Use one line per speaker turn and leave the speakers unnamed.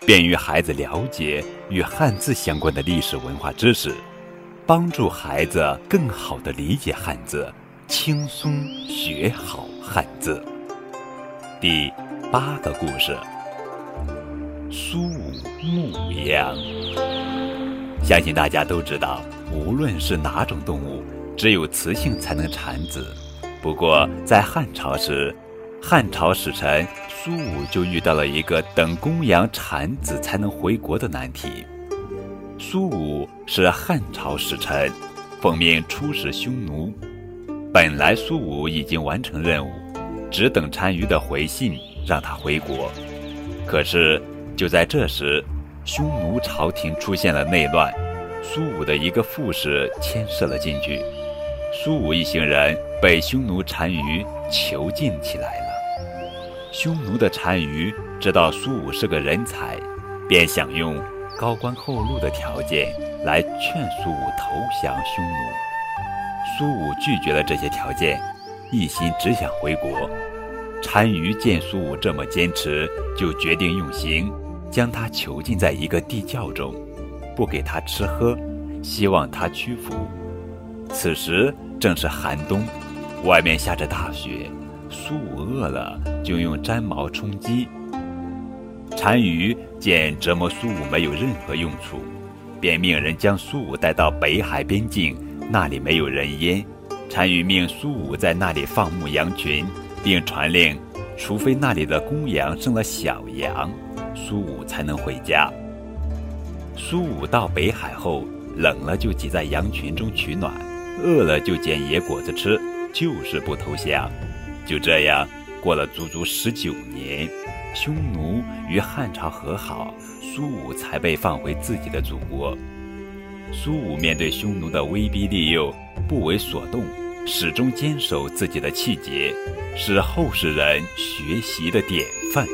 便于孩子了解与汉字相关的历史文化知识，帮助孩子更好地理解汉字。轻松学好汉字。第八个故事：苏武牧羊。相信大家都知道，无论是哪种动物，只有雌性才能产子。不过，在汉朝时，汉朝使臣苏武就遇到了一个等公羊产子才能回国的难题。苏武是汉朝使臣，奉命出使匈奴。本来苏武已经完成任务，只等单于的回信让他回国。可是就在这时，匈奴朝廷出现了内乱，苏武的一个副使牵涉了进去，苏武一行人被匈奴单于囚禁起来了。匈奴的单于知道苏武是个人才，便想用高官厚禄的条件来劝苏武投降匈奴。苏武拒绝了这些条件，一心只想回国。单于见苏武这么坚持，就决定用刑，将他囚禁在一个地窖中，不给他吃喝，希望他屈服。此时正是寒冬，外面下着大雪，苏武饿了，就用毡毛充饥。单于见折磨苏武没有任何用处，便命人将苏武带到北海边境。那里没有人烟，单于命苏武在那里放牧羊群，并传令，除非那里的公羊生了小羊，苏武才能回家。苏武到北海后，冷了就挤在羊群中取暖，饿了就捡野果子吃，就是不投降。就这样过了足足十九年，匈奴与汉朝和好，苏武才被放回自己的祖国。苏武面对匈奴的威逼利诱，不为所动，始终坚守自己的气节，是后世人学习的典范。